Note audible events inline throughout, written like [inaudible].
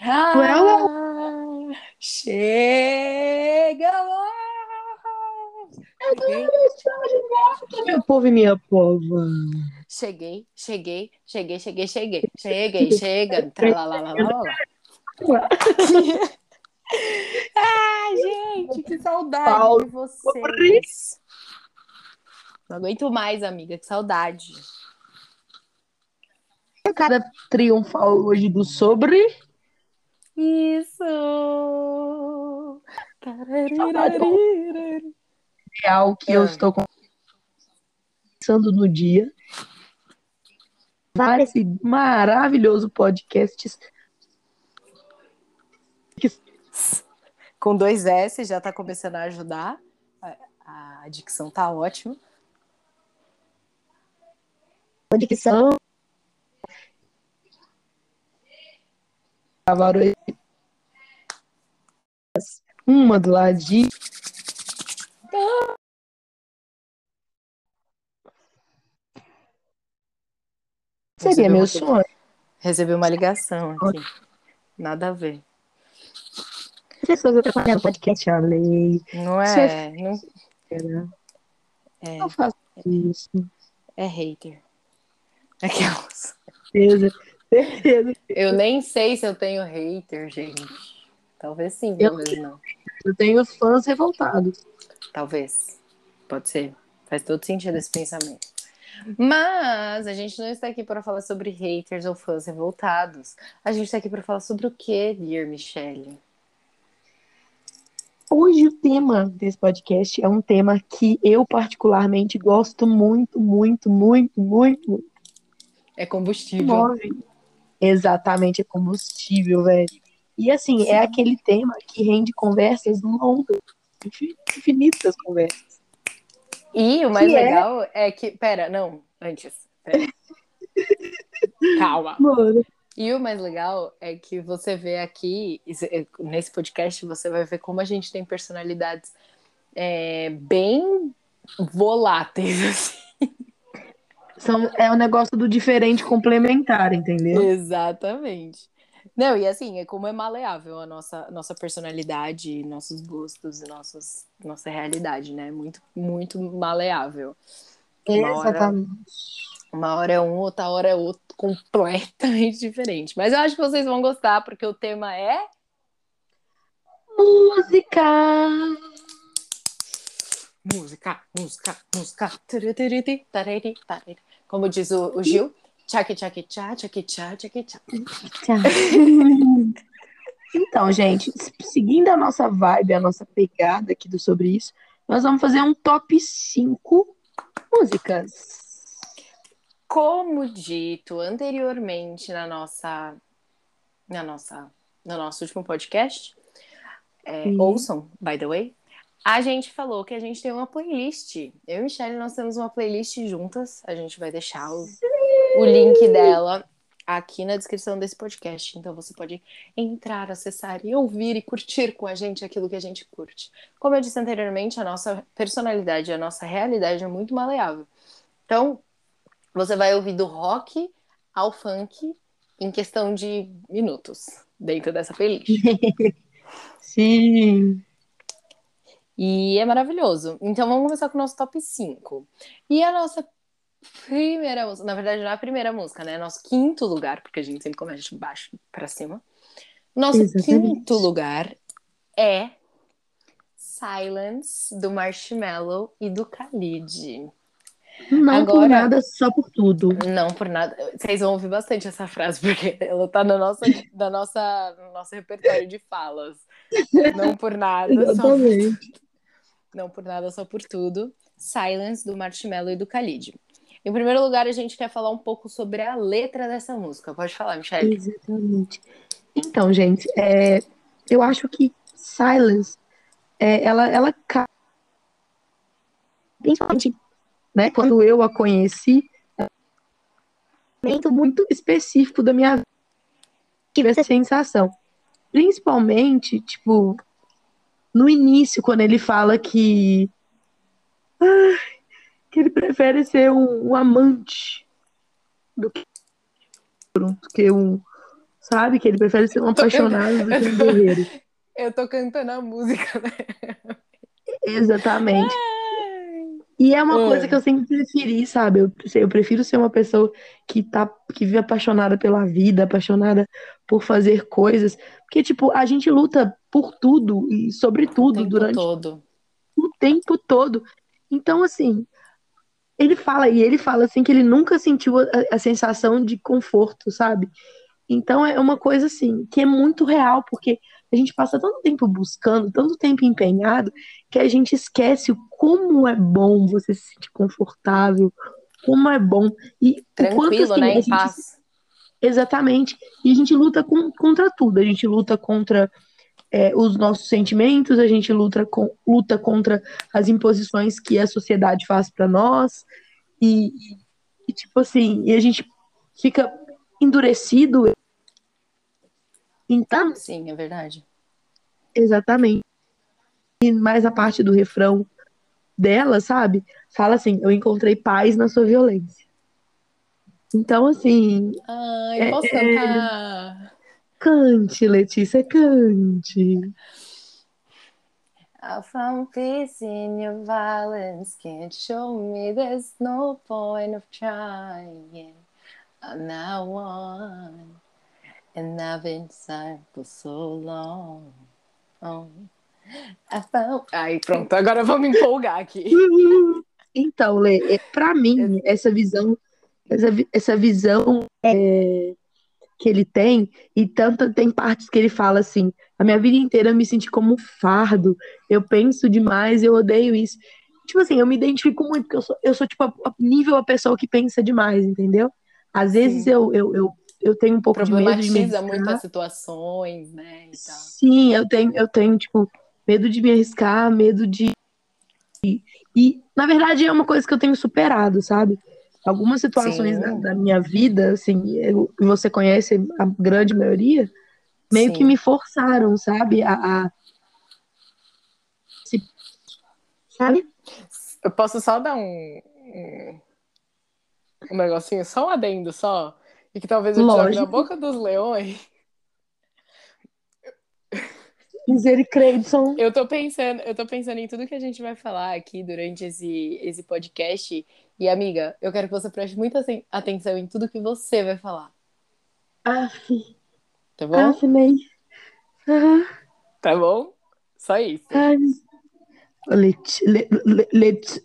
Ah, chega lá! Cheguei, Meu povo e minha pova. cheguei, cheguei, cheguei, cheguei, cheguei, cheguei, chega. Ai, gente, que saudade Paulo. de vocês. Não aguento mais, amiga, que saudade. A cara triunfal hoje do sobre. Isso! Real que eu Ah. estou pensando no dia. Esse maravilhoso podcast. Com dois S já tá começando a ajudar. A, a dicção tá ótima. Dicção. Cavalo uma do ladinho. Seria meu sonho. Recebi uma ligação aqui. Nada a ver. As pessoas atrapalhando o podcast, a lei. Não é. Não, é, Não faço isso. é hater. Aquelas. Certeza. Eu nem sei se eu tenho hater, gente. Talvez sim, Eu- talvez não. Eu tenho fãs revoltados. Talvez. Pode ser. Faz todo sentido esse pensamento. Mas a gente não está aqui para falar sobre haters ou fãs revoltados. A gente está aqui para falar sobre o que, Dear Michelle? Hoje o tema desse podcast é um tema que eu particularmente gosto muito, muito, muito, muito. É combustível. Move. Exatamente, é combustível, velho. E assim, é aquele tema que rende conversas longas, infin- infinitas conversas. E o mais Que é? legal é... que. Pera, não, antes. Pera. [laughs] Calma. Mano, E o mais legal é que você vê aqui, nesse podcast, você vai ver como a gente tem personalidades é, bem voláteis, [laughs] assim. São, é o negócio do diferente complementar, entendeu? Exatamente. Não, e assim, é como é maleável a nossa, nossa personalidade, nossos gostos nossos, nossa realidade, né? Muito, muito maleável. Uma hora, Exatamente. uma hora é um, outra hora é outro, completamente [laughs] diferente. Mas eu acho que vocês vão gostar, porque o tema é Música! música, música, música. Tururururu, tarari, tarari. Como diz o, o Gil, tchac, tchac, tchac, tchá, tchac, tchá. Tchau. Então, gente, seguindo a nossa vibe, a nossa pegada aqui do sobre isso, nós vamos fazer um top 5 músicas. Como dito anteriormente na nossa, na nossa, no nosso último podcast, é, ouçam, by the way, a gente falou que a gente tem uma playlist. Eu e Michelle, nós temos uma playlist juntas. A gente vai deixar o, o link dela aqui na descrição desse podcast. Então você pode entrar, acessar e ouvir e curtir com a gente aquilo que a gente curte. Como eu disse anteriormente, a nossa personalidade, a nossa realidade é muito maleável. Então, você vai ouvir do rock ao funk em questão de minutos dentro dessa playlist. [laughs] Sim. E é maravilhoso. Então vamos começar com o nosso top 5. E a nossa primeira música, na verdade não é a primeira música, né? Nosso quinto lugar, porque a gente sempre começa de baixo pra cima. Nosso Exatamente. quinto lugar é Silence, do Marshmello e do Khalid. Não por Agora- nada, só por tudo. Não por nada. Vocês vão ouvir bastante essa frase, porque ela tá na nossa, na nossa, no nosso repertório de falas. Não por nada, só Exatamente. Não por nada, só por tudo. Silence, do Marshmello e do Khalid. Em primeiro lugar, a gente quer falar um pouco sobre a letra dessa música. Pode falar, Michelle. Exatamente. Então, gente, é, eu acho que Silence, é, ela, ela principalmente, né, quando eu a conheci, é um momento muito específico da minha vida, tive essa sensação. Principalmente, tipo, no início, quando ele fala que, que ele prefere ser um, um amante do que do que um. Sabe? Que ele prefere ser um apaixonado do que um [laughs] guerreiro. Eu tô cantando a música, né? Exatamente. E é uma É. coisa que eu sempre preferi, sabe? Eu, eu prefiro ser uma pessoa que tá, que vive apaixonada pela vida, apaixonada por fazer coisas. Porque, tipo, a gente luta por tudo e sobre O tudo tempo durante todo. o tempo todo. Então, assim, ele fala, e ele fala assim que ele nunca sentiu a, a sensação de conforto, sabe? Então é uma coisa assim, que é muito real, porque a gente passa tanto tempo buscando, tanto tempo empenhado, que a gente esquece o como é bom você se sentir confortável, como é bom. E quanto, Tranquilo, assim, né? Em gente paz. Exatamente. E a gente luta com- contra tudo. A gente luta contra é, os nossos sentimentos, a gente luta, com, luta contra as imposições que a sociedade faz para nós. E, e- tipo assim, e a gente fica endurecido. Então, Sim, é verdade. exatamente. E mais a parte do refrão dela, sabe? Fala assim: Eu encontrei paz na sua violência. Então, assim, Ai, É, posso cantar? Cante, Letícia, cante. I found peace in your violence. Can't show me there's no point of trying. I'm not one. And I've been inside for so long. Oh. I found... Ai, pronto, agora vamos empolgar aqui. [laughs] Então, Lê, é, pra mim, essa visão, essa, essa visão é, que ele tem, e tanto tem partes que ele fala assim, a minha vida inteira eu me senti como um fardo, eu penso demais, eu odeio isso. Tipo assim, eu me identifico muito, porque eu sou, eu sou tipo, a, a- nível a pessoa que pensa demais, entendeu? Às vezes Sim. eu, eu, eu, eu tenho um pouco de medo de me Problematiza arriscar. muito as situações, né? Sim, eu tenho, eu tenho, tipo, medo de me arriscar, medo de. E, na verdade, é uma coisa que eu tenho superado, sabe? Algumas situações da, da minha vida, assim, eu- que você conhece a grande maioria, meio que Sim. me forçaram, sabe? A, a- se- Sabe? Eu posso só dar um, um, negocinho, só um adendo só, e que talvez eu te jogue na Lógico. boca dos leões. Misericredson. Eu tô pensando, eu tô pensando em tudo que a gente vai falar aqui durante esse, esse podcast. E, amiga, eu quero que você preste muita aten- atenção em tudo que você vai falar, Aff, tá bom? aff, Ney. Ah, Tá bom? Só isso. ai. Leti, le, le, Leti-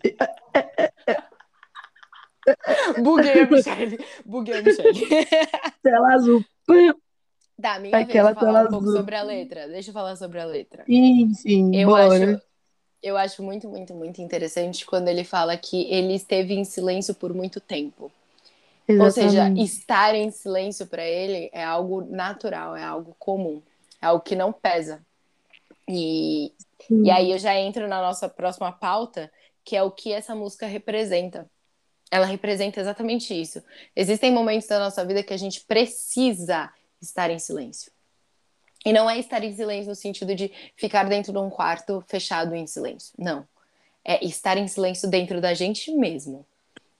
Buguei a Michelle. Buguei a Michelle. [laughs] tela azul. Tá, minha Aquela vez falar um pouco azul. sobre a letra. Deixa eu falar sobre a letra. Sim, sim, Eu bora. acho, eu acho muito, muito, muito interessante quando ele fala que ele esteve em silêncio por muito tempo. Ou seja, Exatamente. estar em silêncio para ele é algo natural, é algo comum, é algo que não pesa. E, Sim. e aí eu já entro na nossa próxima pauta, que é o que essa música representa. Ela representa exatamente isso. Existem momentos da nossa vida que a gente precisa estar em silêncio. E não é estar em silêncio no sentido de ficar dentro de um quarto fechado em silêncio. Não. É estar em silêncio dentro da gente mesmo.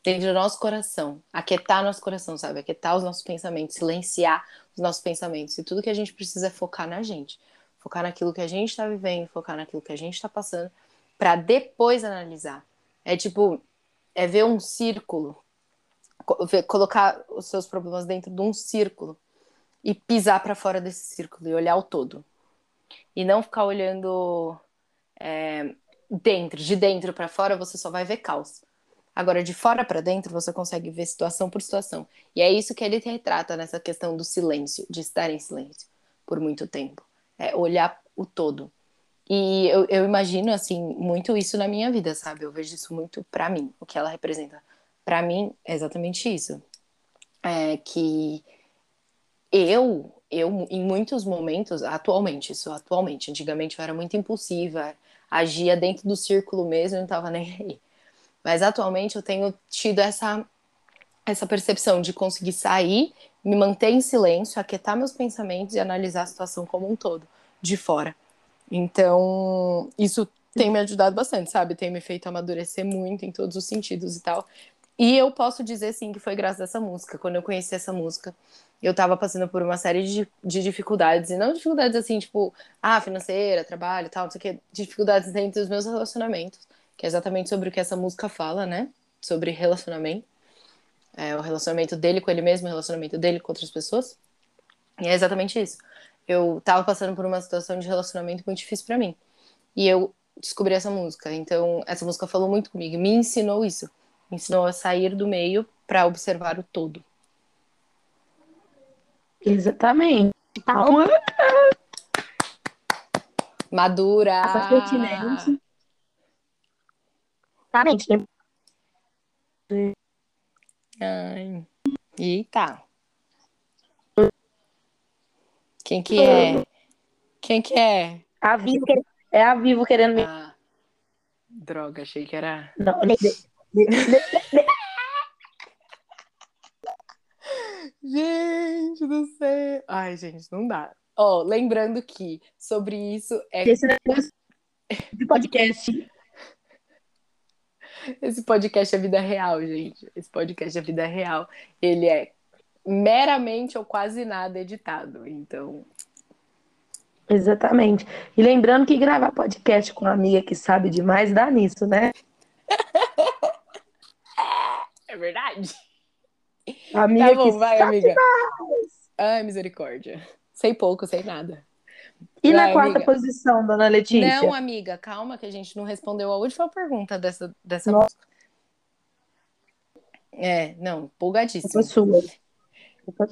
Dentro do nosso coração. Aquietar nosso coração, sabe? Aquietar os nossos pensamentos, silenciar os nossos pensamentos. E tudo que a gente precisa é focar na gente. Focar naquilo que a gente tá vivendo, focar naquilo que a gente tá passando, para depois analisar. É tipo, é ver um círculo, colocar os seus problemas dentro de um círculo e pisar para fora desse círculo e olhar o todo. E não ficar olhando é, dentro, de dentro para fora, você só vai ver caos. Agora, de fora para dentro, você consegue ver situação por situação. E é isso que ele retrata nessa questão do silêncio, de estar em silêncio por muito tempo. É olhar o todo. E eu, eu imagino, assim, muito isso na minha vida, sabe? Eu vejo isso muito pra mim, o que ela representa. Pra mim, é exatamente isso. É que eu, eu, em muitos momentos, atualmente, isso atualmente, antigamente eu era muito impulsiva, agia dentro do círculo mesmo não tava nem aí. Mas atualmente eu tenho tido essa, essa percepção de conseguir sair, me manter em silêncio, aquietar meus pensamentos e analisar a situação como um todo, de fora. Então, isso tem me ajudado bastante, sabe? Tem me feito amadurecer muito em todos os sentidos e tal. E eu posso dizer sim que foi graças a essa música. Quando eu conheci essa música, eu tava passando por uma série de, de dificuldades, e não dificuldades assim, tipo, ah, financeira, trabalho tal, não sei o que, dificuldades dentro dos meus relacionamentos, que é exatamente sobre o que essa música fala, né? Sobre relacionamento. É, o relacionamento dele com ele mesmo, o relacionamento dele com outras pessoas. E é exatamente isso. Eu tava passando por uma situação de relacionamento muito difícil para mim. E eu descobri essa música. Então, essa música falou muito comigo, me ensinou isso. Me ensinou a sair do meio para observar o todo. Exatamente. Calma. Madura. Essa pertinente. Exatamente. né? Ai. Eita. Quem que é? Quem que é? A Vivo querendo- é a Vivo querendo me. Ah, droga, achei que era. Não, nem- [laughs] Gente do céu. Ai, gente, não dá. Ó, lembrando que sobre isso é Esse negócio de podcast. [laughs] esse podcast é vida real, gente. Esse podcast é vida real. Ele é meramente ou quase nada editado. Então, Exatamente. E lembrando que gravar podcast com uma amiga que sabe demais dá nisso, né? [laughs] é verdade. A amiga Tá bom, vai, amiga. Ai, misericórdia. Sei pouco, sei nada. E na Vai, quarta amiga. posição, dona Letícia? Não, amiga, calma que a gente não respondeu a última pergunta dessa, dessa Nossa. música. É, não, empolgadíssimo. Culpa sua.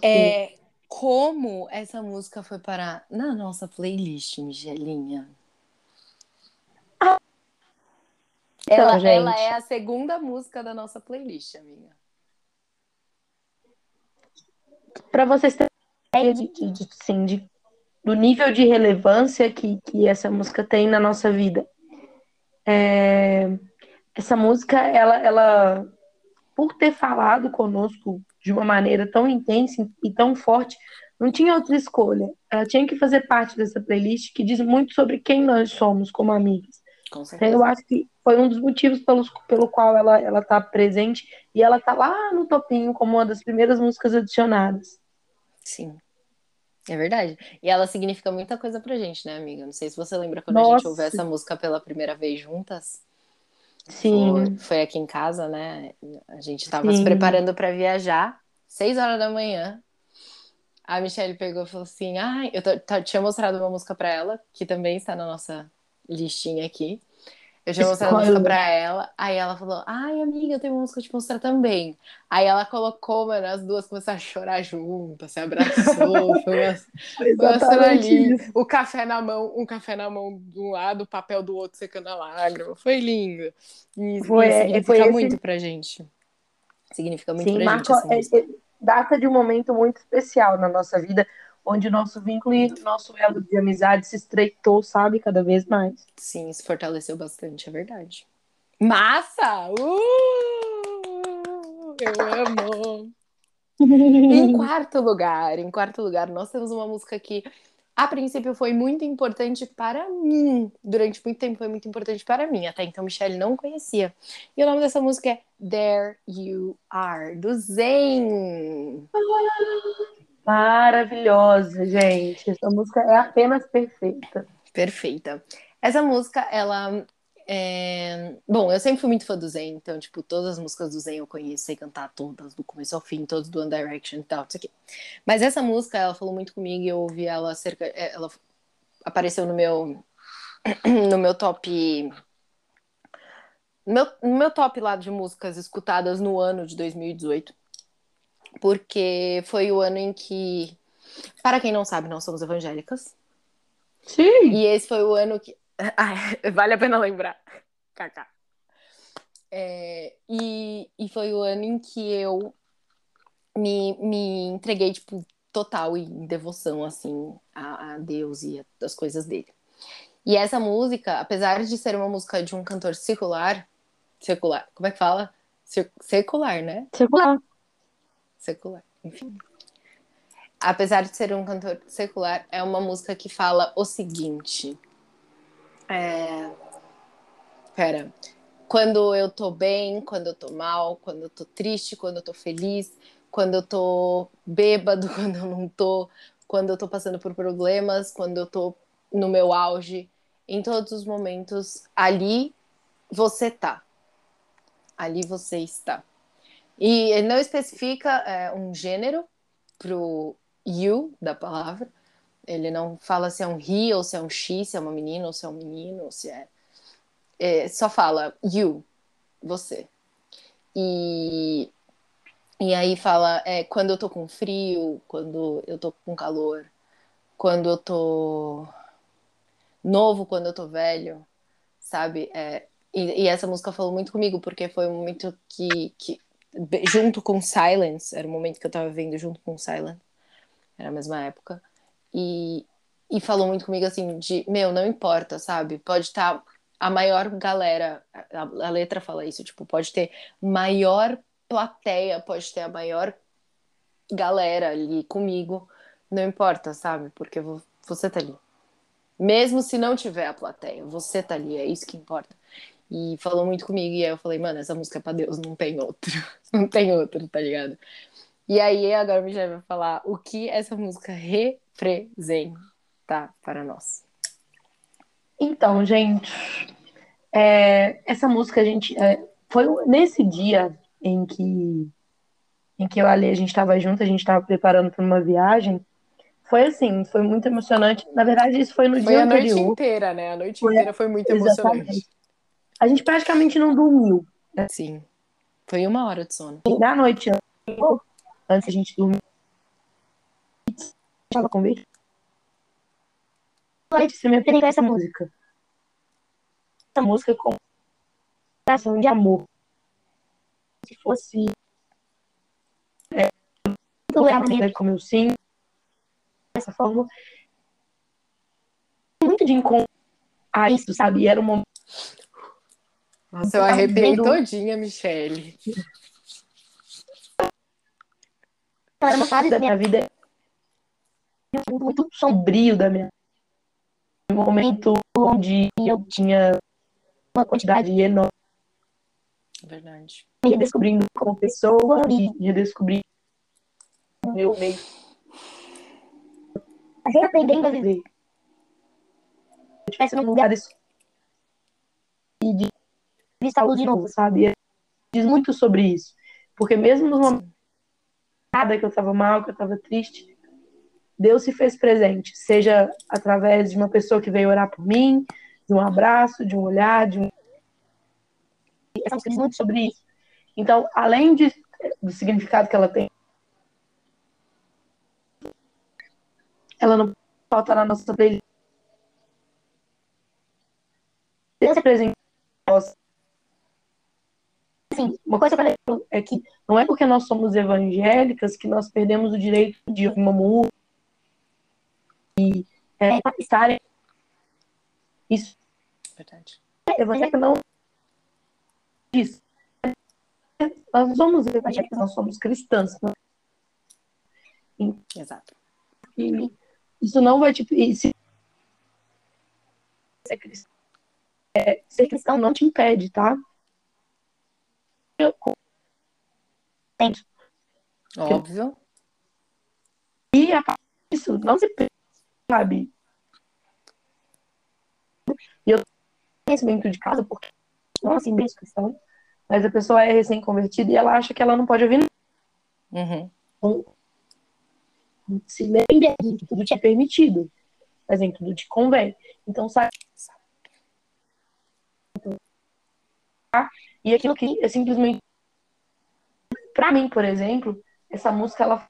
É, como essa música foi parar na nossa playlist, Migelinha? Então, ela, gente. ela é a segunda música da nossa playlist, amiga. Para vocês terem ideia de, de, de, sim, de- do nível de relevância que, que essa música tem na nossa vida. É, essa música, ela, ela, por ter falado conosco de uma maneira tão intensa e tão forte, não tinha outra escolha. Ela tinha que fazer parte dessa playlist que diz muito sobre quem nós somos como amigas. Com certeza. eu acho que foi um dos motivos pelos, pelo qual ela, ela tá presente e ela tá lá no topinho como uma das primeiras músicas adicionadas. Sim. É verdade. E ela significa muita coisa pra gente, né, amiga? Não sei se você lembra quando a gente Nossa. ouviu essa música pela primeira vez juntas. Sim, Foi, foi aqui em casa, né? A gente tava Sim. se preparando pra viajar, seis horas da manhã. A Michelle pegou e falou assim: Ai, eu t- t- tinha mostrado uma música pra ela, que também está na nossa listinha aqui. Eu tinha mostrado a música Spoiler. pra ela, aí ela falou: Ai, amiga, eu tenho uma música pra te mostrar também. Aí ela colocou, mano, as duas começaram a chorar juntas, se abraçou, [laughs] foi uma, foi uma cena isso. O café na mão, um café na mão de um lado, o papel do outro secando a lágrima. Foi lindo. E, Foi- e é, significa foi esse- muito pra gente. Significa muito Sim, pra marca, gente essa é, música. é, data de um momento muito especial na nossa vida, onde nosso vínculo e nosso elo de amizade se estreitou, sabe, cada vez mais. Sim, se fortaleceu bastante, é verdade. Massa! Uh! Eu amo! [laughs] Em quarto lugar, em quarto lugar, nós temos uma música que a princípio foi muito importante para mim. Durante muito tempo foi muito importante para mim. Até então Michelle não conhecia. E o nome dessa música é There You Are, do Zen. Maravilhosa, gente. Essa música é apenas perfeita. Perfeita. Essa música, ela. é, Bom, eu sempre fui muito fã do Zen, então, tipo, todas as músicas do Zen eu conheço, sei cantar todas, do começo ao fim, todos do One Direction e tal, isso aqui. Mas essa música, ela falou muito comigo e eu ouvi ela cerca. é, Ela apareceu no meu. [clears throat] No meu top. Meu, no meu top lá de músicas escutadas no ano de 2018. Porque foi o ano em que. Para quem não sabe, nós somos evangélicas. Sim. E esse foi o ano que. [laughs] Ai, vale a pena lembrar. Kaká. É, e, e foi o ano em que eu me, me entreguei, tipo, total em devoção, assim, a, a Deus e a- as coisas dele. E essa música, apesar de ser uma música de um cantor secular, secular, como é que fala? Secular, né? Circular. Secular, enfim. Apesar de ser um cantor secular, é uma música que fala o seguinte. É... Pera. quando eu tô bem, quando eu tô mal, quando eu tô triste, quando eu tô feliz, quando eu tô bêbado, [laughs] quando eu não tô, quando eu tô passando por problemas, quando eu tô no meu auge, em todos os momentos, ali você tá. Ali você está. E não especifica é, um gênero pro you da palavra. Ele não fala se é um he ou se é um she, se é uma menina ou se é um menino, se é é, só fala you, você. E, e aí fala é, quando eu tô com frio, quando eu tô com calor, quando eu tô novo, quando eu tô velho, sabe? É, e, e, essa música falou muito comigo, porque foi um momento que, que, junto com Silence, era o momento que eu tava vendo junto com Silence, era a mesma época, e, e falou muito comigo assim, de, meu, não importa, sabe? Pode estar tá a maior galera, a, a, letra fala isso, tipo, pode ter maior plateia, pode ter a maior galera ali comigo, não importa, sabe? Porque você tá ali. Mesmo se não tiver a plateia, você tá ali, é isso que importa. E falou muito comigo, e aí eu falei, mano, essa música é pra Deus, não tem outro. [laughs] não tem outro, tá ligado? E aí agora o Michel vai falar o que essa música representa para nós. Então, gente, é, essa música a gente é, foi nesse dia em que em que eu ali a gente estava junto, a gente estava preparando para uma viagem. Foi assim, foi muito emocionante. Na verdade, isso foi no foi dia anterior. Foi a noite inteira, né? A noite foi, inteira foi muito exatamente. emocionante. A gente praticamente não dormiu. Né? Sim. Foi uma hora de sono. E na noite antes a gente dormir, estava com vídeo. Você me apresentou essa música essa música com coração de amor. Se fosse é, como eu sinto, dessa forma, muito de encontro a isso, sabe? E era um momento. Nossa, eu arrepiei vendo... todinha, Michelle. Era uma fase da minha vida muito sombrio da minha um momento onde eu tinha uma quantidade enorme. Verdade. Me redescobrindo como pessoa e redescobrindo o meu meio. Reaprendendo a viver. Se eu estivesse num lugar desse. E de luz de novo, sabe? Diz muito sobre isso. Porque mesmo nos momentos que eu estava mal, que eu estava triste, Deus se fez presente, seja através de uma pessoa que veio orar por mim, de um abraço, de um olhar, de um. Essa diz muito sobre isso. Então, além de, do significado que ela tem, ela não falta na nossa playlist. Esse presente assim, uma coisa que eu lembro é que não é porque nós somos evangélicas que nós perdemos o direito de uma música e é, estar isso Verdade. Evangélico não diz. Nós não somos evangélicos, nós somos cristãs. Não? Exato. E isso não vai te. E se ser cristão, ser cristão não te impede, tá? Óbvio. E a parte disso, não se sabe. E eu conhecimento de casa, porque não assim mesmo questão, mas a pessoa é recém-convertida e ela acha que ela não pode ouvir uhum. então, se lembre que tudo te é permitido, mas nem tudo te convém. Então, sabe? E aquilo que é simplesmente. Pra mim, por exemplo, essa música, ela.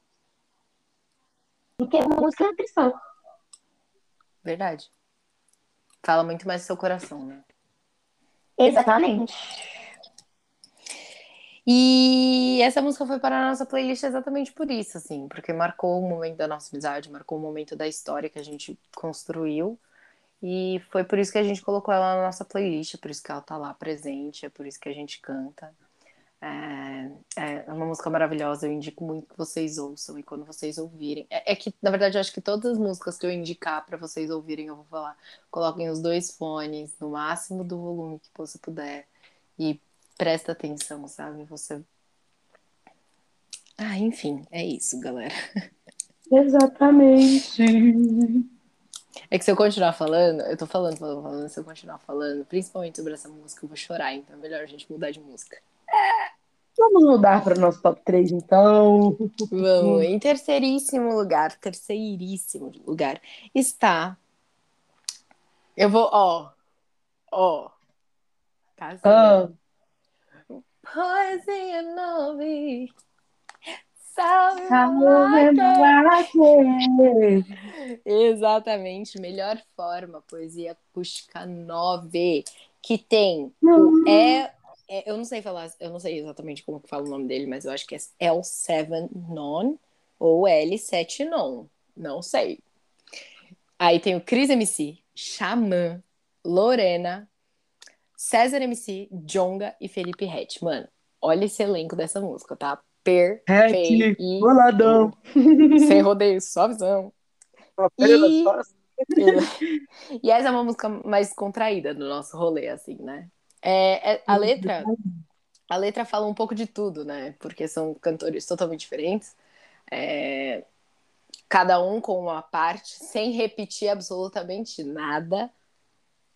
Porque é uma música cristã. Verdade. Fala muito mais do seu coração, né? Exatamente. E essa música foi para a nossa playlist exatamente por isso, assim, porque marcou o momento da nossa amizade, marcou o momento da história que a gente construiu. E foi por isso que a gente colocou ela na nossa playlist, é por isso que ela tá lá presente, é por isso que a gente canta. É, é uma música maravilhosa, eu indico muito que vocês ouçam e quando vocês ouvirem. É, é que, na verdade, eu acho que todas as músicas que eu indicar para vocês ouvirem, eu vou falar. Coloquem os dois fones no máximo do volume que você puder e presta atenção, sabe? Você. Ah, enfim, é isso, galera. Exatamente. [laughs] É que se eu continuar falando, eu tô falando, falando, falando, se eu continuar falando, principalmente sobre essa música, eu vou chorar, então é melhor a gente mudar de música. Vamos mudar para o nosso top 3, então. Vamos, em terceiríssimo lugar, terceiríssimo lugar, está. Eu vou, ó, ó. Tá Ah, Poesia nove. Salve, Salve. Malaque. Exatamente, melhor forma, poesia acústica 9, que tem o é, é- eu não sei falar, eu não sei exatamente como que fala o nome dele, mas eu acho que é L7 Non ou L7 Non, não sei. Aí tem o Cris MC, Xamã, Lorena, César MC, Jonga e Felipe Rett. Mano, olha esse elenco dessa música, tá? Perfeito. boladão. [laughs] Sem rodeio, só visão. Apenas só- [laughs] E essa é uma música mais contraída do nosso rolê, assim, né? É, é- a letra, a letra fala um pouco de tudo, né? Porque são cantores totalmente diferentes. É, cada um com uma parte, sem repetir absolutamente nada.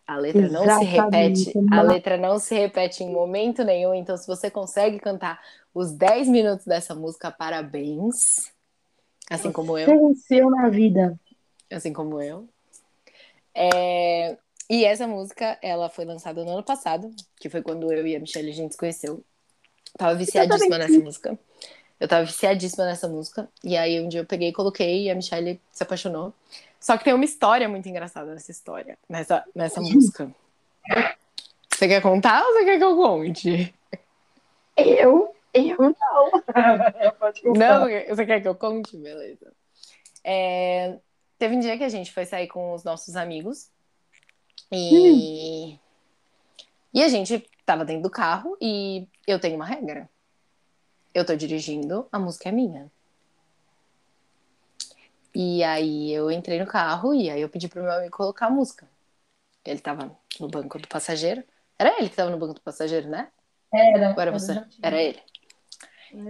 A letra não se Exatamente. repete, a letra não se repete em momento nenhum. Então, se você consegue cantar os 10 minutos dessa música, parabéns. Assim como eu Venceu na vida. assim como eu. É, E essa música, ela foi lançada no ano passado, que foi quando eu e a Michelle a gente se conheceu. Tava viciadíssima nessa música. Eu tava viciadíssima nessa música. E aí um dia eu peguei e coloquei e a Michelle se apaixonou. Só que tem uma história muito engraçada nessa história, nessa, nessa música. Você quer contar ou você quer que eu conte? Eu, eu não. [laughs] Não, você quer que eu conte? Beleza. É, Teve um dia que a gente foi sair com os nossos amigos e... e a gente tava dentro do carro e eu tenho uma regra. Eu tô dirigindo, a música é minha. E aí eu entrei no carro e aí eu pedi pro meu amigo colocar a música. Ele tava no banco do passageiro. Era ele que tava no banco do passageiro, né? Era. Era você? Era. Era ele.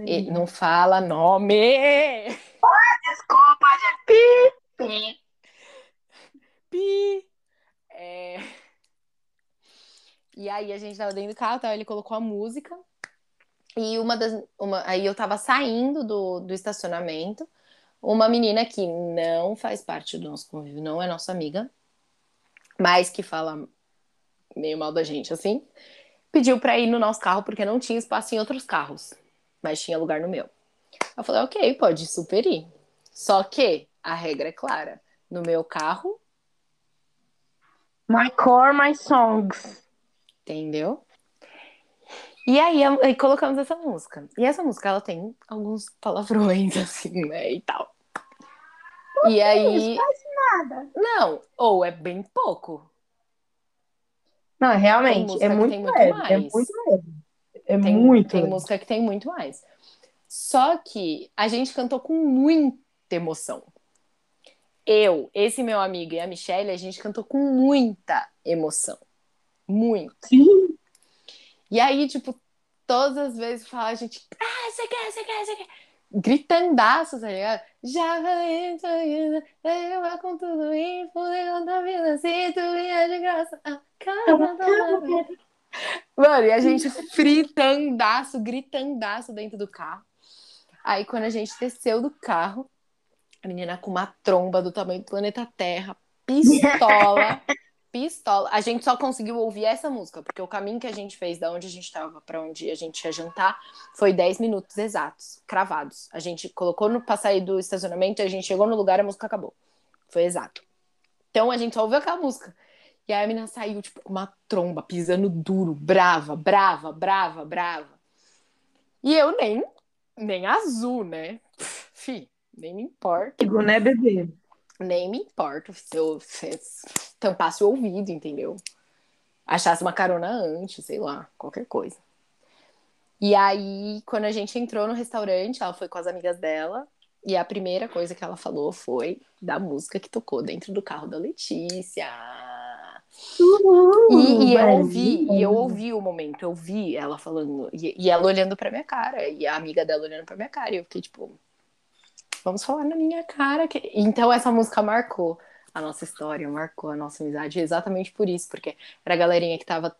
E não fala nome! Desculpa, gente. Pi! É... E aí a gente tava dentro do carro, tá? ele colocou a música. E uma das. Uma... Aí eu tava saindo do, do estacionamento. Uma menina que não faz parte do nosso convívio, não é nossa amiga, mas que fala meio mal da gente, assim, pediu pra ir no nosso carro porque não tinha espaço em outros carros, mas tinha lugar no meu. Eu falei, ok, pode super ir. Só que a regra é clara. No meu carro, My core, my songs. entendeu? E aí, aí colocamos essa música. E essa música, ela tem alguns palavrões, [laughs] assim, né, e tal. E aí... Nada. Não, ou é bem pouco. Não, Tem realmente, música é que muito tem muito leve. É mais. muito leve. É Tem, muito tem leve. música que tem muito mais. Só que a gente cantou com muita emoção. Eu, esse meu amigo e a Michelle, a gente cantou com muita emoção. Muito. Sim. E aí, tipo, todas as vezes fala a gente, ah, você quer, você quer, você quer. Gritandaço, tá ligado? Já falei, tô indo, vou com tudo e fudeu da vida, se tu vier de graça, a casa da vida. Mano, e a gente fritandaço, gritandaço dentro do carro. Aí, quando a gente desceu do carro, a menina com uma tromba do tamanho do planeta Terra, pistola, [laughs] pistola. A gente só conseguiu ouvir essa música, porque o caminho que a gente fez da onde a gente tava pra onde a gente ia jantar foi 10 minutos exatos, cravados. A gente colocou no pra sair do estacionamento, a gente chegou no lugar, a música acabou. Foi exato. Então a gente só ouviu aquela música. E aí a menina saiu, tipo, com uma tromba, pisando duro, brava, brava, brava, brava. E eu nem, nem azul, né? Pff, Fi, nem me importa. Amigo, né, bebê? Nem me importa se eu se tampasse o ouvido, entendeu? Achasse uma carona antes, sei lá, qualquer coisa. E aí, quando a gente entrou no restaurante, ela foi com as amigas dela. E a primeira coisa que ela falou foi da música que tocou dentro do carro da Letícia. E, e eu ouvi, e eu ouvi o momento, eu vi ela falando, e, e ela olhando pra minha cara, e a amiga dela olhando pra minha cara, e eu fiquei tipo, vamos falar na minha cara. Que... Então essa música marcou a nossa história, marcou a nossa amizade, exatamente por isso, porque era a galerinha que tava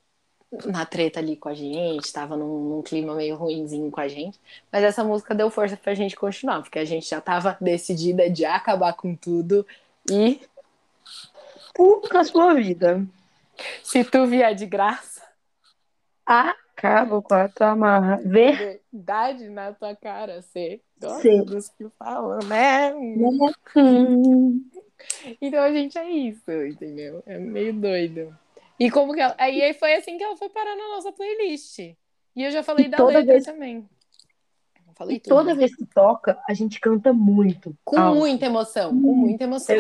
na treta ali com a gente, tava num, num clima meio ruinzinho com a gente, mas essa música deu força pra gente continuar, porque a gente já tava decidida de acabar com tudo e na sua vida. se tu vier de graça, Acaba com a tua amarra. verdade na tua cara, você gosta Sim. dos que falam, né? Hum. Então a gente é isso, entendeu? É meio doido. E como que ela... Aí aí foi assim que ela foi parar na nossa playlist. E eu já falei E da toda letra vez- também. Falei E tudo. toda vez que toca, a gente canta muito. Com alto. muita emoção, com muita emoção.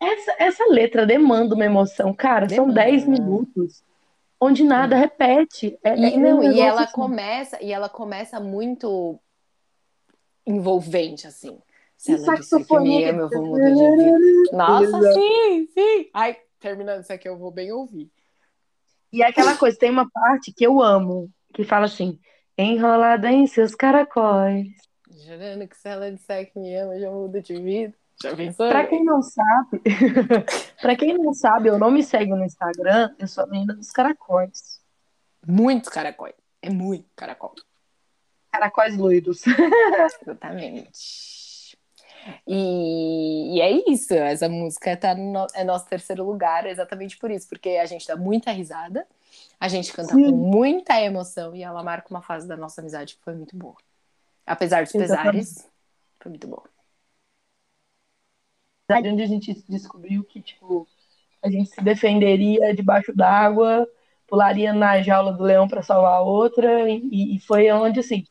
Essa, essa letra demanda uma emoção. Cara, são Demanda. 10 minutos onde nada repete. É, E, é um não, e negócio ela assim. começa, e ela começa muito envolvente, assim. Se E ela disser que me saxofonia ama, eu vou mudar de vida. Nossa, Exato. sim, sim. Ai, terminando isso aqui, eu vou bem ouvir. E é aquela coisa, tem uma parte que eu amo, que fala assim: enrolada em seus caracóis. Jurando que se ela disser que me ama, eu já mudo de vida. Já pensou? Pra quem não sabe, [laughs] pra quem não sabe, eu não me segue no Instagram, eu sou a menina dos caracóis. Muitos caracóis. É muito caracol. Caracóis loiros. [laughs] Exatamente. E, e é isso, essa música tá no, é nosso terceiro lugar exatamente por isso, porque a gente dá muita risada, a gente canta Sim. com muita emoção e ela marca uma fase da nossa amizade que foi muito boa. Apesar dos Exatamente. pesares, foi muito boa. onde a gente descobriu que, tipo, a gente se defenderia debaixo d'água, pularia na jaula do leão para salvar a outra, e, e foi onde, assim,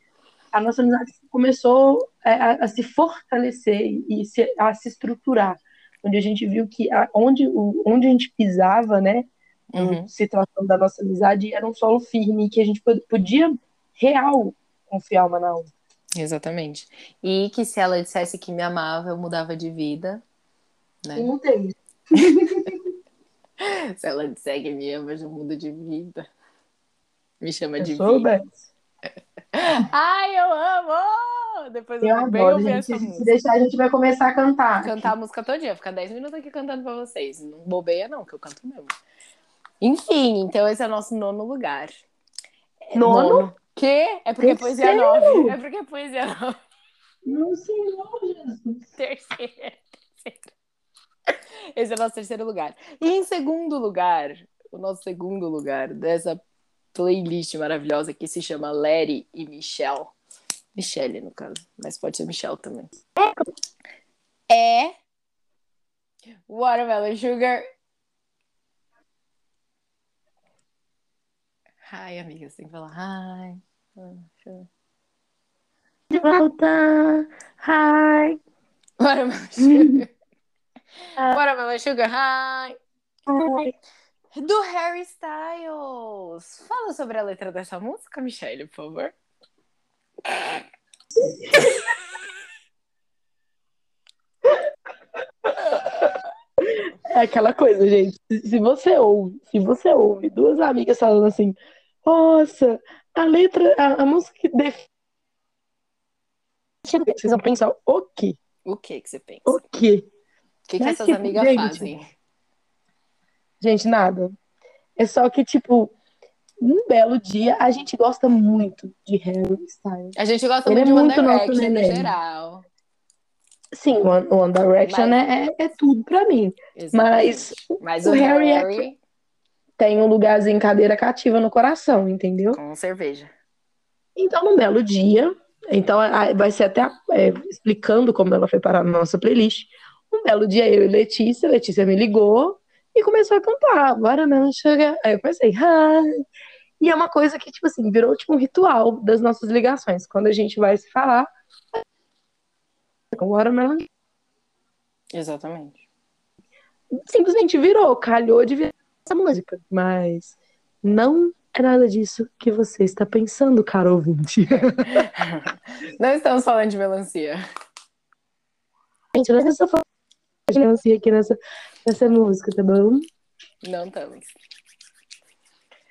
a nossa amizade começou a, a se fortalecer e se, a se estruturar. Onde a gente viu que a, onde, o, onde a gente pisava, né, Uhum. se tratando da nossa amizade, era um solo firme, que a gente pod- podia real confiar uma na outra. Exatamente. E que se ela dissesse que me amava, eu mudava de vida. Né? E não tem isso. [laughs] Se ela disser que me ama, eu mudo de vida. Me chama de Eu soubesse. Ai, eu amo! Depois eu, Eu adoro, ouvir gente. essa Se música. deixar, a gente vai começar a cantar. Cantar a música todo dia, ficar 10 minutos aqui cantando pra vocês. Não bobeia, não, que eu canto mesmo. Enfim, então esse é o nosso nono lugar. É, Nono? Que? É porque é poesia? 9. É porque é poesia 9. Meu Senhor Jesus. Terceiro. terceiro. Esse é o nosso terceiro lugar. E em segundo lugar, o nosso segundo lugar dessa playlist maravilhosa que se chama Larry e Michelle. Michelle, no caso, mas pode ser Michelle também. É Watermelon Sugar. Hi, amiga, você tem que falar hi. Ah, De volta. Hi. Watermelon Sugar. [laughs] Watermelon Sugar, hi. Hi. Do Harry Styles. Fala sobre a letra dessa música, Michelle, por favor. É aquela coisa, gente. Se você ouve, se você ouve duas amigas falando assim, nossa, a letra, a, a música que define. Vocês vão pensar, o quê? O que que você pensa? O O quê? que, que Mas, essas amigas gente, fazem? Gente, nada. É só que, tipo, um belo dia, a gente gosta muito de Harry Styles. A gente gosta Ele muito é de One muito Direction no neném. geral. Sim, One, One Direction Mas- é, é, é tudo pra mim. Exatamente. Mas Mas o o Harry Harry, é- tem um lugarzinho, cadeira cativa no coração, entendeu? com cerveja. Então, num belo dia, então vai ser até é, explicando como ela foi parar na nossa playlist. Um belo dia, eu e Letícia, Letícia me ligou e começou a cantar. Não chegar. Aí eu pensei, hi. E é uma coisa que, tipo assim, virou tipo um ritual das nossas ligações. Quando a gente vai se falar, agora ela Exatamente. simplesmente virou, calhou de virar essa música. Mas não é nada disso que você está pensando, caro ouvinte. [laughs] Não estamos falando de melancia. Gente, eu só falo de melancia aqui nessa, nessa música, tá bom? Não estamos.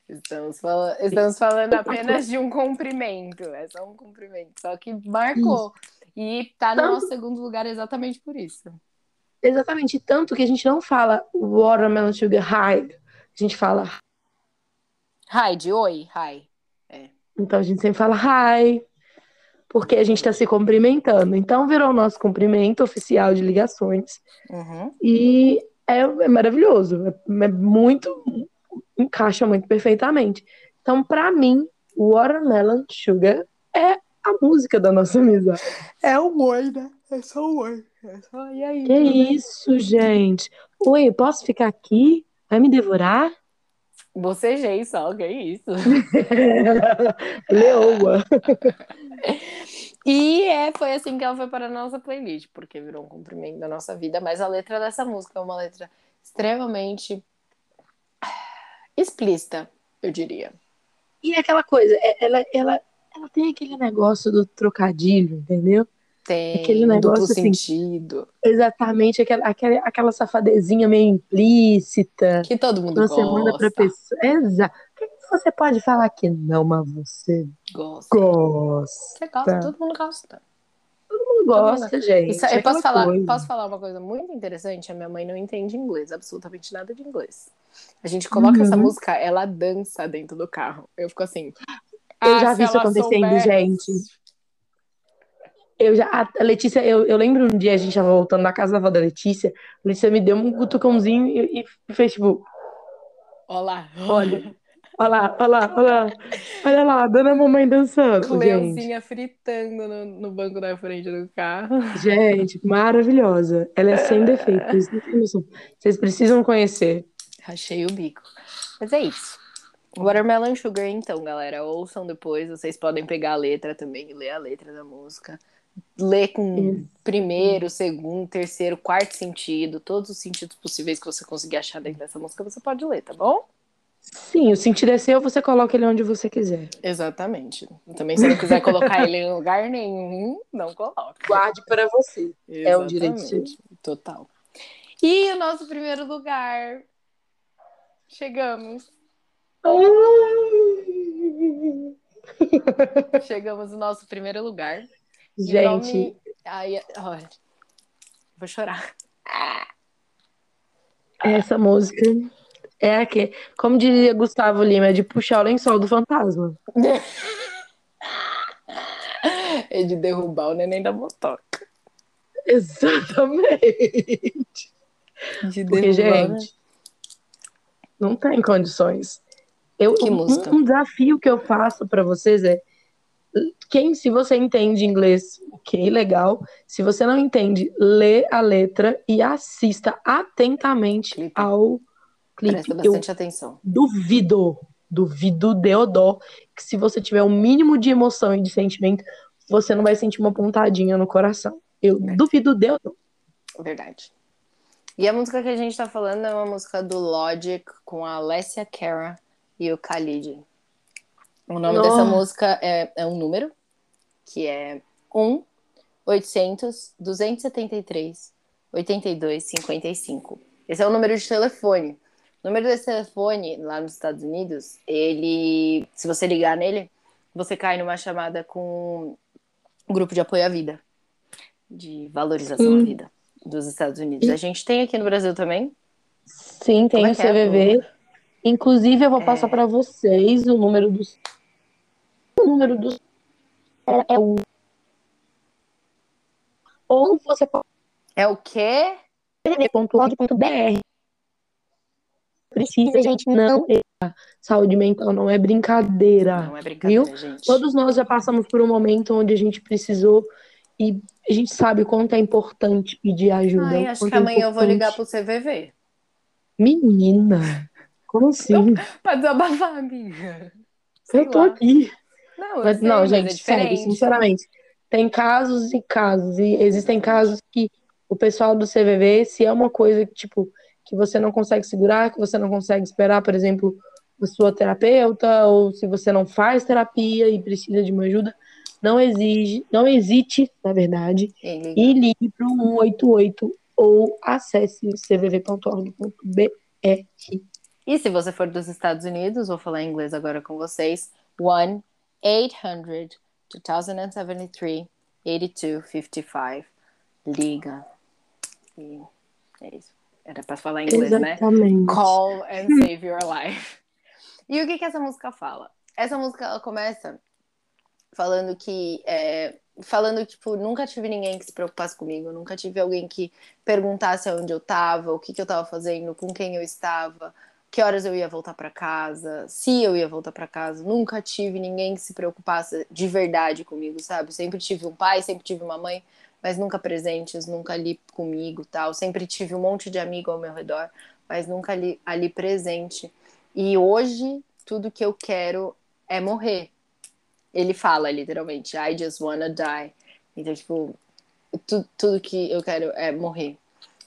Estamos, fala... estamos falando apenas de um cumprimento. É só um cumprimento. Só que marcou. E tá no nosso segundo lugar exatamente por isso. Exatamente. Tanto que a gente não fala watermelon sugar high. A gente fala. Hi, de oi, hi. É. Então a gente sempre fala hi. Porque a gente está se cumprimentando. Então virou o nosso cumprimento oficial de ligações. Uhum. E é, é maravilhoso. É, é muito. Encaixa muito perfeitamente. Então, para mim, Watermelon Sugar é a música da nossa amizade. [laughs] É o oi, né? É só o oi. É só e aí. Que isso, gente? Oi, posso ficar aqui? Vai me devorar? Bocejei só, que isso. [laughs] Leoa. [laughs] E é, foi assim que ela foi para a nossa playlist, porque virou um cumprimento da nossa vida. Mas a letra dessa música é uma letra extremamente explícita, eu diria. E aquela coisa, é- ela, ela, ela tem aquele negócio do trocadilho, entendeu? Tem Aquele negócio duplo assim. sentido, Exatamente, aquela, aquela, aquela safadezinha meio implícita. que todo mundo Você manda pra gosta. pessoa. Exato. Você pode falar que não, mas você Gosta. gosta. Você gosta, todo mundo gosta. Não gosta, gente. Isso- é eu posso aquela falar, coisa. posso falar uma coisa muito interessante? A minha mãe não entende inglês, absolutamente nada de inglês. A gente coloca Uhum. essa música, ela dança dentro do carro. Eu fico assim. Eu "Ah, já vi isso acontecendo, soubesse." gente. Eu já, a Letícia, eu, eu lembro um dia a gente tava voltando da casa da avó da Letícia, a Letícia me deu um cutucãozinho e, e fez tipo, Olá. Olha. [laughs] olha lá, olha lá, olha lá, olha lá, a dona mamãe dançando. Gente, Cleuzinha fritando no, no banco da frente do carro. gente, maravilhosa. Ela é sem defeito, vocês não têm noção. Vocês precisam conhecer. Rachei o bico. Mas é isso. Watermelon Sugar, então, galera. Ouçam depois. Vocês podem pegar a letra também e ler a letra da música. Ler com Isso. primeiro, segundo, terceiro, quarto sentido. Todos os sentidos possíveis que você conseguir achar dentro dessa música, você pode ler, tá bom? Sim, o sentido é seu, você coloca ele onde você quiser. Exatamente. Também, se não quiser colocar ele em lugar nenhum, não coloca. Guarde para você. É um direito Exatamente. Total. E o nosso primeiro lugar. Chegamos. Chegamos no nosso primeiro lugar. Gente, nome- Ai, olha. Vou chorar. essa música é que, como diria Gustavo Lima, é de puxar o lençol do fantasma. [laughs] É de derrubar o neném da motoca. Exatamente. De Porque, derrubar, né? gente, não tem condições. Eu, Que um, música? um desafio que eu faço para vocês é quem, se você entende inglês, ok, legal. Se você não entende, lê a letra e assista atentamente ao clipe. Presta Eu bastante atenção. duvido, duvido Deodó, que se você tiver um mínimo de emoção e de sentimento, você não vai sentir uma pontadinha no coração. Eu duvido Deodó. Verdade. E a música que a gente tá falando é uma música do Logic com a Alessia Cara e o Khalid. O nome Nossa. dessa música é, é um número, que é 1 800 273 82 55. Esse é o número de telefone. O número desse telefone lá nos Estados Unidos, ele, se você ligar nele, você cai numa chamada com um grupo de apoio à vida, de valorização Sim. à vida dos Estados Unidos. A gente tem aqui no Brasil também. Sim, tem Como é o que é, CVV. Inclusive, eu vou É. passar para vocês o número dos. O número dos. É, é o. Ou você pode É o quê? .org.br. Precisa, gente, não. Saúde mental não é brincadeira. Não é brincadeira, gente. Todos nós já passamos por um momento onde a gente precisou e a gente sabe quanto é importante pedir ajuda. Ai, acho que é amanhã eu vou ligar pro CVV. Menina, como assim? Pra desabafar, amiga. Sei Eu tô lá. aqui. Não, Mas, sei, não, mas gente, é sério, sinceramente. Tem casos e casos. E existem casos que o pessoal do CVV, se é uma coisa que, tipo, que você não consegue segurar, que você não consegue esperar, por exemplo, a sua terapeuta, ou se você não faz terapia e precisa de uma ajuda, não exige, não hesite, na verdade, liga. e ligue para o 188 ou acesse cvv.org.br. E se você for dos Estados Unidos, vou falar em inglês agora com vocês. 1 800 2073 8255. Liga. E é isso. Era pra falar em inglês, Exatamente. né? Call and save your life. E o que que essa música fala? Essa música ela começa falando que é, falando tipo nunca tive ninguém que se preocupasse comigo, nunca tive alguém que perguntasse onde eu tava, o que que eu tava fazendo, com quem eu estava, que horas eu ia voltar para casa, se eu ia voltar para casa. Nunca tive ninguém que se preocupasse de verdade comigo, sabe? Sempre tive um pai, sempre tive uma mãe, mas nunca presentes, nunca ali comigo, tal. Sempre tive um monte de amigo ao meu redor, mas nunca ali, ali presente. E hoje tudo que eu quero é morrer. Ele fala literalmente, I just wanna die. Então, tipo, tu, tudo que eu quero é morrer.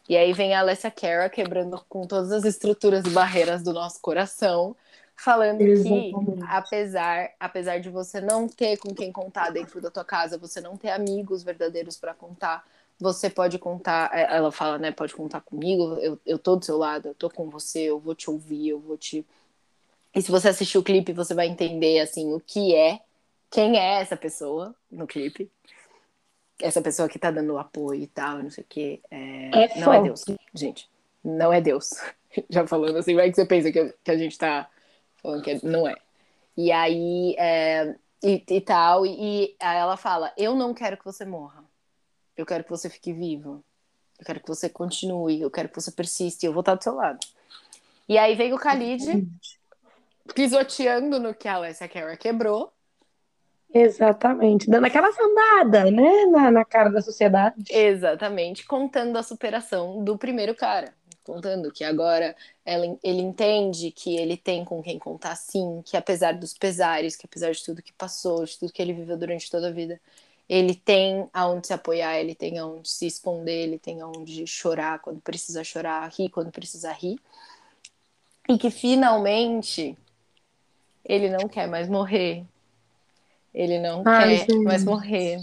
E aí vem a Alessia Cara quebrando com todas as estruturas e barreiras do nosso coração, falando Exatamente. que apesar, apesar de você não ter com quem contar dentro da tua casa, você não ter amigos verdadeiros para contar, você pode contar, é, ela fala, né, pode contar comigo, eu, eu tô do seu lado, eu tô com você, eu vou te ouvir, eu vou te e se você assistir o clipe, você vai entender assim o que é, quem é essa pessoa no clipe. Essa pessoa que tá dando apoio e tal, não sei o quê. É... É não é. Deus, gente. Não é Deus. [laughs] Já falando assim, vai que você pensa que, que a gente tá falando que não é. E aí, é, e, e tal, e, e aí ela fala: Eu não quero que você morra. Eu quero que você fique vivo. Eu quero que você continue. Eu quero que você persista. E eu vou estar do seu lado. E aí vem o Khalid pisoteando no que a Alessia Cara quebrou. Exatamente. Dando aquela sambada, né? Na, na cara da sociedade. Exatamente, contando a superação do primeiro cara. Contando que agora ela- ele entende que ele tem com quem contar sim, que apesar dos pesares, que apesar de tudo que passou, de tudo que ele viveu durante toda a vida, ele tem aonde se apoiar, ele tem aonde se esconder, ele tem aonde chorar quando precisa chorar, rir quando precisa rir. E que finalmente ele não quer mais morrer. Ele não Ai, quer gente. mais morrer.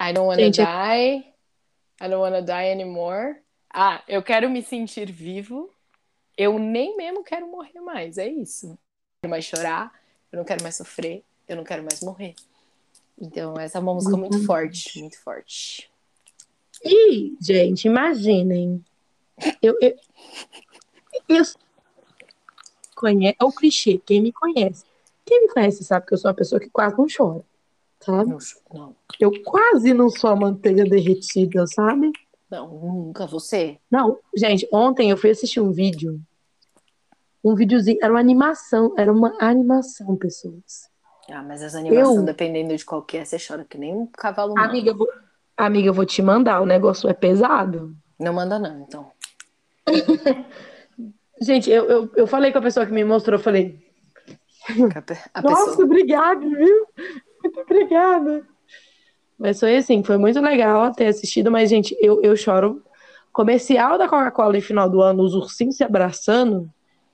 I don't wanna Gente, é- die. I don't wanna die anymore. Ah, eu quero me sentir vivo. Eu nem mesmo quero morrer mais. É isso. Eu não quero mais chorar. Eu não quero mais sofrer. Eu não quero mais morrer. Então, essa é uma música muito forte. Muito forte. E, gente, imaginem. Eu, eu, eu conhece, é o clichê, quem me conhece. Quem me conhece sabe que eu sou uma pessoa que quase não chora, sabe? Não, não, Eu quase não sou a manteiga derretida, sabe? Não, nunca você. Não, gente, ontem eu fui assistir um vídeo. Um videozinho, era uma animação, era uma animação, pessoas. Ah, mas essa animação, Eu- dependendo de qual que é, você chora que nem um cavalo. Amiga, eu vou, amiga, eu vou te mandar, o negócio é pesado. Não manda não, então. [laughs] Gente, eu, eu, eu falei com a pessoa que me mostrou, eu falei, [laughs] A, pe- a Nossa, pessoa. obrigada, viu? [laughs] Muito obrigada. Mas foi assim, foi muito legal ter assistido, mas, gente, eu, eu choro. Comercial da Coca-Cola no final do ano, os ursinhos se abraçando,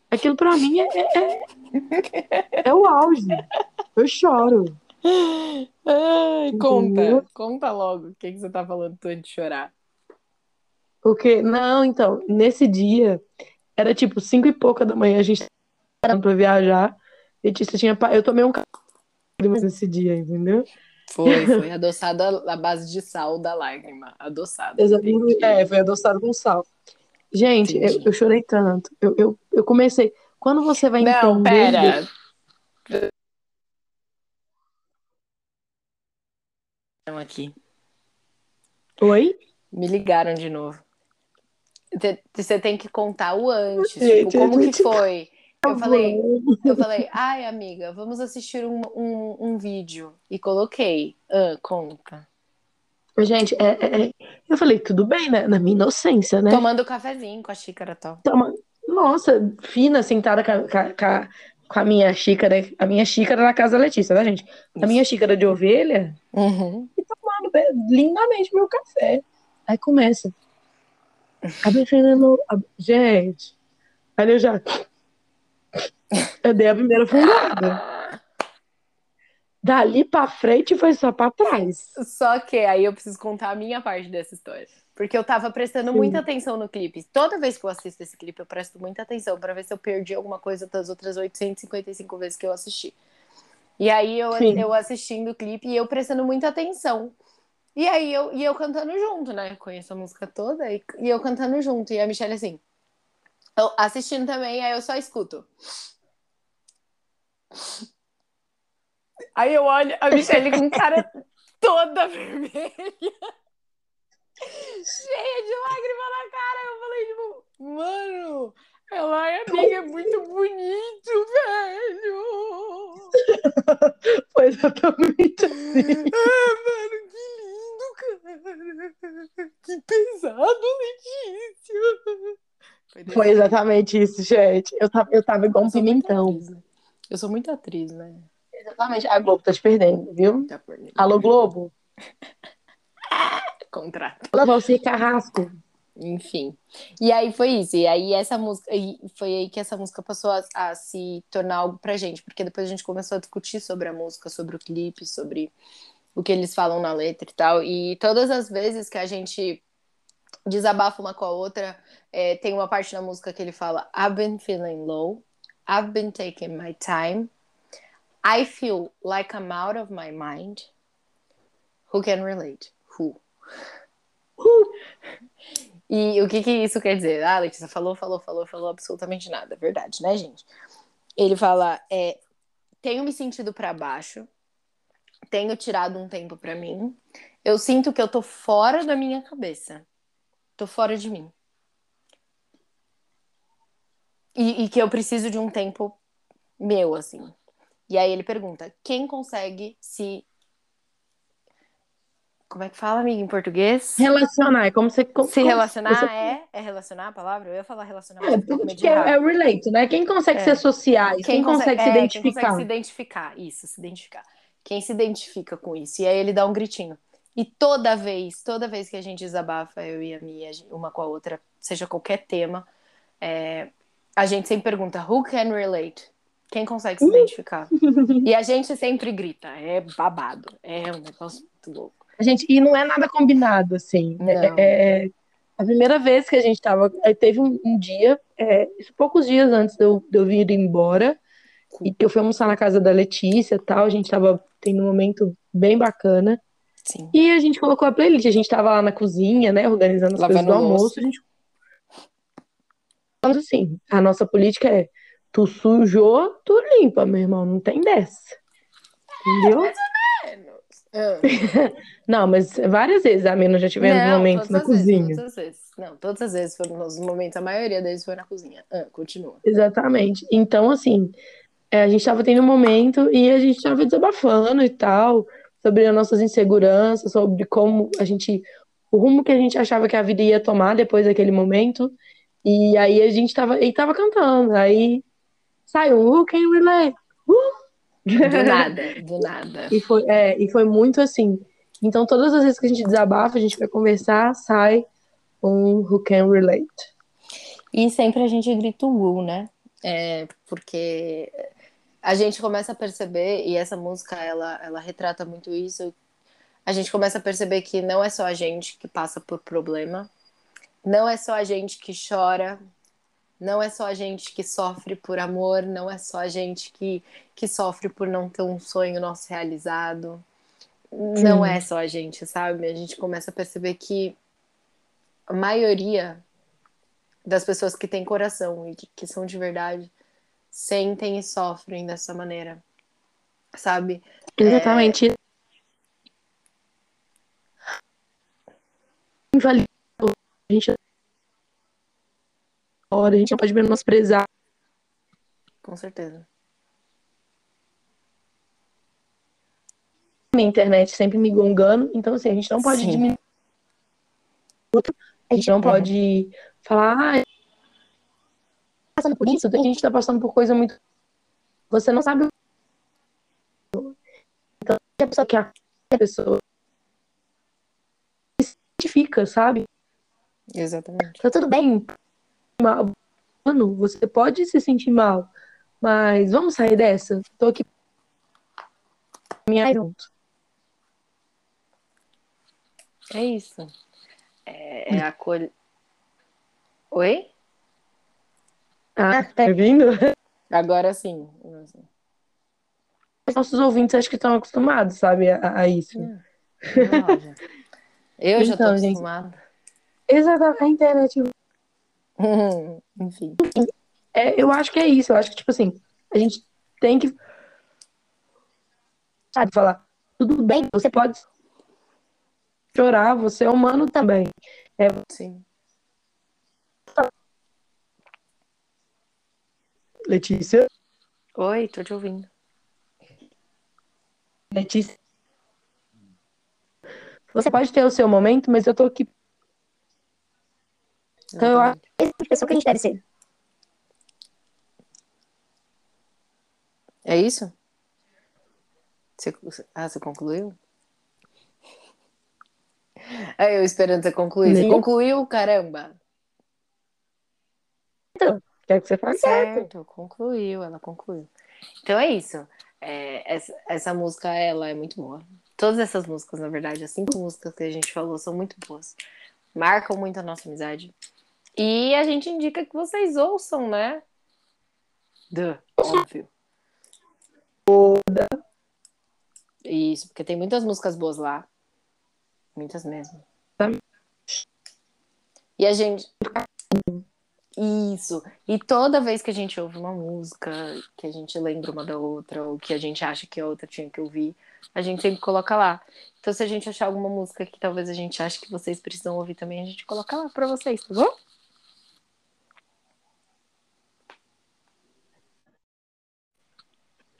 aquilo pra mim é, é, é o auge. Eu choro. Ai, conta, Entendeu? conta logo o que, que você tá falando antes de chorar. Porque, não, então, nesse dia, era tipo cinco e pouca da manhã, a gente tava pra viajar. Letícia tinha. Eu tomei um café nesse dia, entendeu? Foi, [laughs] foi adoçada à base de sal da lágrima. Adoçada. Exato. Entendi. É, foi adoçado com sal. Gente, eu, eu chorei tanto. Eu, eu, eu comecei. Quando você vai Não, entender. pera. Estão aqui. Oi? Me ligaram de novo. Você tem que contar o antes. Gente, tipo, como que foi? Eu falei, eu falei, ai, amiga, vamos assistir um, um, um vídeo. E coloquei. Ah, conta. Gente, é, é- é- eu falei, tudo bem, né? Na minha inocência, né? Tomando cafezinho com a xícara tal. Toma- Nossa, fina, sentada com a, com a- com a- minha xícara. A minha xícara na casa da Letícia, tá, gente? A minha xícara de ovelha. Uhum. tomando be- lindamente meu café. Aí começa. A a- Gente. Aí eu já. Eu dei a primeira fungada. Dali pra frente foi só pra trás. Só que aí eu preciso contar a minha parte dessa história. Porque eu tava prestando Sim. muita atenção no clipe. Toda vez que eu assisto esse clipe, eu presto muita atenção pra ver se eu perdi alguma coisa das outras 855 vezes que eu assisti. E aí eu, Sim. eu assistindo o clipe e eu prestando muita atenção. E aí eu, e eu cantando junto, né? Conheço a música toda e, e eu cantando junto. E a Michelle assim. Eu assistindo também, aí eu só escuto. Aí eu olho a Michelle com cara toda [laughs] vermelha. Cheia de lágrima na cara. Eu falei, tipo, mano, ela é amiga, é muito bonito, velho. [laughs] Foi exatamente assim. Ah, mano, que lindo, cara. Que pesado, Letícia. Foi jeito. exatamente isso, gente. Eu tava, eu tava igual um pimentão. né? Eu sou muito atriz, né? Exatamente. A Globo tá te perdendo, viu? Já por mim. Alô, Globo? [laughs] Contrato. Alô, Valcir Carrasco. Enfim. E aí foi isso. E aí essa música. E foi aí que essa música passou a, a se tornar algo pra gente. Porque depois a gente começou a discutir sobre a música, sobre o clipe, sobre o que eles falam na letra e tal. E todas as vezes que a gente desabafa uma com a outra, é, tem uma parte na música que ele fala: I've been feeling low, I've been taking my time, I feel like I'm out of my mind. Who can relate? Who? E o que que isso quer dizer? Ah, Letícia falou, falou, falou, falou absolutamente nada. Verdade, né, gente? Ele fala, é, tenho me sentido pra baixo, tenho tirado um tempo pra mim, eu sinto que eu tô fora da minha cabeça, tô fora de mim. E, e que eu preciso de um tempo meu, assim. E aí ele pergunta, quem consegue se... Como é que fala, amiga, em português? Relacionar, é como você. Como, Se relacionar você- é? É relacionar a palavra? Eu ia falar relacionar, É, tudo que é, é o relate, né? Quem consegue É. se associar, isso? quem, consegue, se é, Quem identificar. consegue se identificar, isso, se identificar. Quem se identifica com isso. E aí ele dá um gritinho. E toda vez, toda vez que a gente desabafa, eu e a Mia, uma com a outra, seja qualquer tema, é, a gente sempre pergunta, who can relate? Quem consegue se identificar? [laughs] E a gente sempre grita, é babado, é um negócio muito louco. Gente, e não é nada combinado, assim. Não. É, é- a primeira vez que a gente tava. aí Teve um, um dia, é, poucos dias antes de eu, de eu vir embora, e que eu fui almoçar na casa da Letícia e tal. A gente tava tendo um momento bem bacana. Sim. E a gente colocou a playlist. A gente tava lá na cozinha, né? Organizando as Lavando coisas do louça. almoço. A gente. Falando assim, a nossa política é: tu sujou, tu limpa, meu irmão. Não tem dessa. Entendeu? Ah. [laughs] Não, mas várias vezes a Mina já tivemos Não, momentos na as vezes, cozinha. todas as vezes. Não, todas as vezes foram nos momentos, a maioria deles foi na cozinha. Ah, continua. Exatamente. Então, assim, é, a gente tava tendo um momento e a gente tava desabafando e tal, sobre as nossas inseguranças, sobre como a gente, o rumo que a gente achava que a vida ia tomar depois daquele momento. E aí a gente tava, ele tava cantando, aí saiu, Who can relate? Uh! Do nada, do nada. [laughs] E foi, é, e foi muito assim. Então, todas as vezes que a gente desabafa, a gente vai conversar, sai um Who can relate. E sempre a gente grita o uh, né? É, porque a gente começa a perceber, e essa música ela, ela retrata muito isso. A gente começa a perceber que não é só a gente que passa por problema, não é só a gente que chora, não é só a gente que sofre por amor, não é só a gente que, que sofre por não ter um sonho nosso realizado. Não Sim. é só a gente, sabe? A gente começa a perceber que a maioria das pessoas que têm coração e que, que são de verdade sentem e sofrem dessa maneira, sabe? Exatamente. Invalidar a gente hora, a gente não pode menosprezar. Com certeza. Minha internet sempre me gongando, então assim, a gente não pode Sim. diminuir. A gente não Uhum. pode falar, ah, passando por isso, a gente tá passando por coisa muito. Você não sabe. Então, a pessoa que a pessoa se identifica, sabe? Exatamente. Tá tudo bem. Mano, você pode se sentir mal, mas vamos sair dessa. Tô aqui. caminhar junto. É isso. É, é a cor. Oi? Ah, tá ouvindo? [laughs] Agora sim. Os nossos ouvintes acho que estão acostumados, sabe, a, a isso. Não, já. Eu já tô Então, gente. acostumada. Exatamente, a internet. [laughs] Enfim. É, eu acho que é isso. Eu acho que, tipo assim, a gente tem que. Sabe, falar, tudo bem, você pode chorar, você é humano também. Sim. Letícia. Oi, tô te ouvindo. Letícia. Você pode ter o seu momento, mas eu tô aqui. Então, eu acho que é a pessoa que a gente deve ser. É isso? Você, ah, você concluiu? É, eu esperando você concluir. Você concluiu, caramba! Quer que você faça? Certo, concluiu, ela concluiu. Então é isso. É, essa, essa música, ela é muito boa. Todas essas músicas, na verdade, as cinco músicas que a gente falou são muito boas. Marcam muito a nossa amizade. E a gente indica que vocês ouçam, né? Duh, óbvio. Isso, porque tem muitas músicas boas lá. Muitas mesmo. E a gente. Isso. E toda vez que a gente ouve uma música, que a gente lembra uma da outra, ou que a gente acha que a outra tinha que ouvir, a gente sempre coloca lá. Então, se a gente achar alguma música que talvez a gente ache que vocês precisam ouvir também, a gente coloca lá pra vocês, tá bom?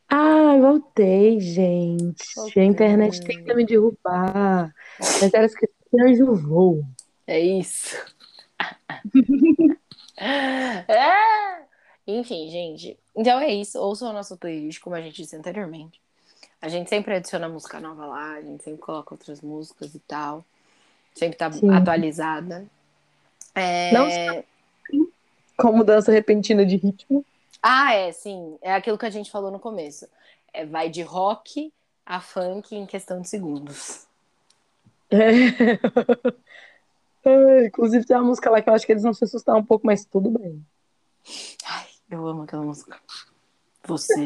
Ah, voltei, gente. Voltei. A internet tenta me derrubar. Mas era que anjo voo. É isso. [laughs] [laughs] É! Enfim, gente. Então é isso. Ouçam a nossa playlist, como a gente disse anteriormente. A gente sempre adiciona música nova lá, a gente sempre coloca outras músicas e tal. Sempre tá Sim. atualizada. É... Não Com mudança repentina de ritmo. Ah, é, sim. É aquilo que a gente falou no começo. É, vai de rock a funk em questão de segundos. É. [laughs] Ai, inclusive tem uma música lá que eu acho que eles vão se assustar um pouco, mas tudo bem. Ai, eu amo aquela música. Você.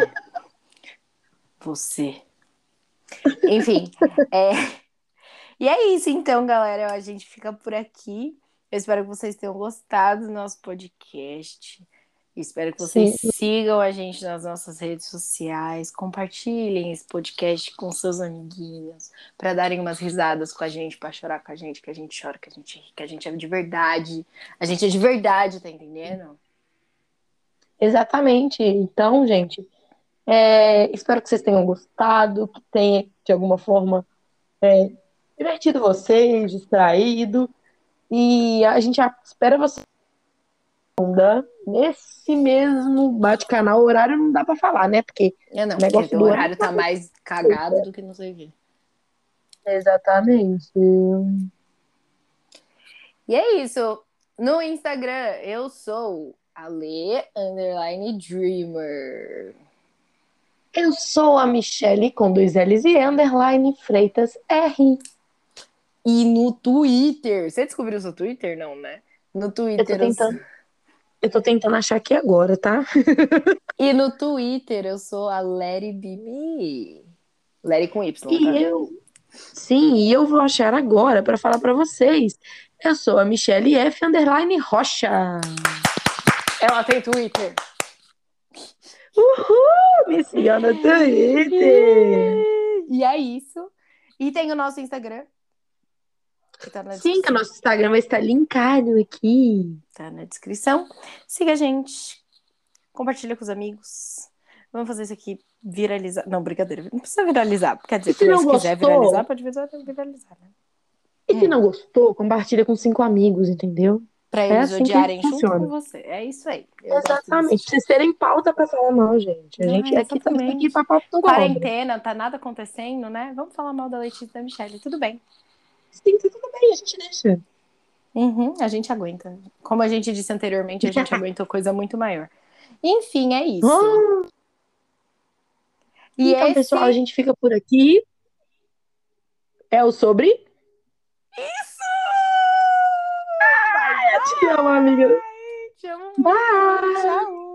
Você. Enfim. é... E é isso, então, galera. A gente fica por aqui. Eu espero que vocês tenham gostado do nosso podcast. Espero que vocês Sim. sigam a gente nas nossas redes sociais. Compartilhem esse podcast com seus amiguinhos. Para darem umas risadas com a gente, para chorar com a gente, que a gente chora, que a gente ri, que a gente é de verdade. A gente é de verdade, tá entendendo? Exatamente. Então, gente, é, espero que vocês tenham gostado, que tenha, de alguma forma, é, divertido vocês, distraído. E a gente espera vocês nesse mesmo bate-canal. O horário não dá pra falar, né? Porque É, não, O negócio do horário tá mais cagado do que não sei o quê. Exatamente. E é isso. No Instagram, eu sou Ale Underline Dreamer. Eu sou a Michelle com dois L's e underline Freitas R. E no Twitter. Você descobriu o seu Twitter? Não, né? No Eu tô Twitter. eu tentando. Eu tô tentando achar aqui agora, tá? [laughs] E no Twitter eu sou a Larry Me. Larry com Y, E tá? eu. Sim, e eu vou achar agora pra falar pra vocês. Eu sou a Michelle F underline Rocha. Ela tem Twitter. Uhul! Me siga no Twitter. E é isso. E tem o nosso Instagram. Que tá Sim, que o descrição. nosso Instagram vai estar linkado aqui. Tá na descrição. Siga a gente. Compartilha com os amigos. Vamos fazer isso aqui viralizar. Não, brincadeira. Não precisa viralizar. Quer dizer, se se, não quiser gostou? viralizar, pode viralizar, né? E se não gostou, compartilha com cinco amigos, entendeu? Pra É eles assim que odiarem junto funciona. com você. É isso aí. Eu Exatamente. Vocês terem pauta pra falar mal, gente. A gente aqui tá aqui pra pauta. Quarentena, tá nada acontecendo, né? Vamos falar mal da Letícia e da Michelle. Tudo bem sim, tá tudo bem, a gente deixa. Uhum, a gente aguenta. Como a gente disse anteriormente, a gente [laughs] aguentou coisa muito maior. Enfim, é isso. E então, esse... pessoal, a gente fica por aqui. É o sobre. Isso! Ai, eu te amo, amiga. Ai, te amo. Bye! Tchau.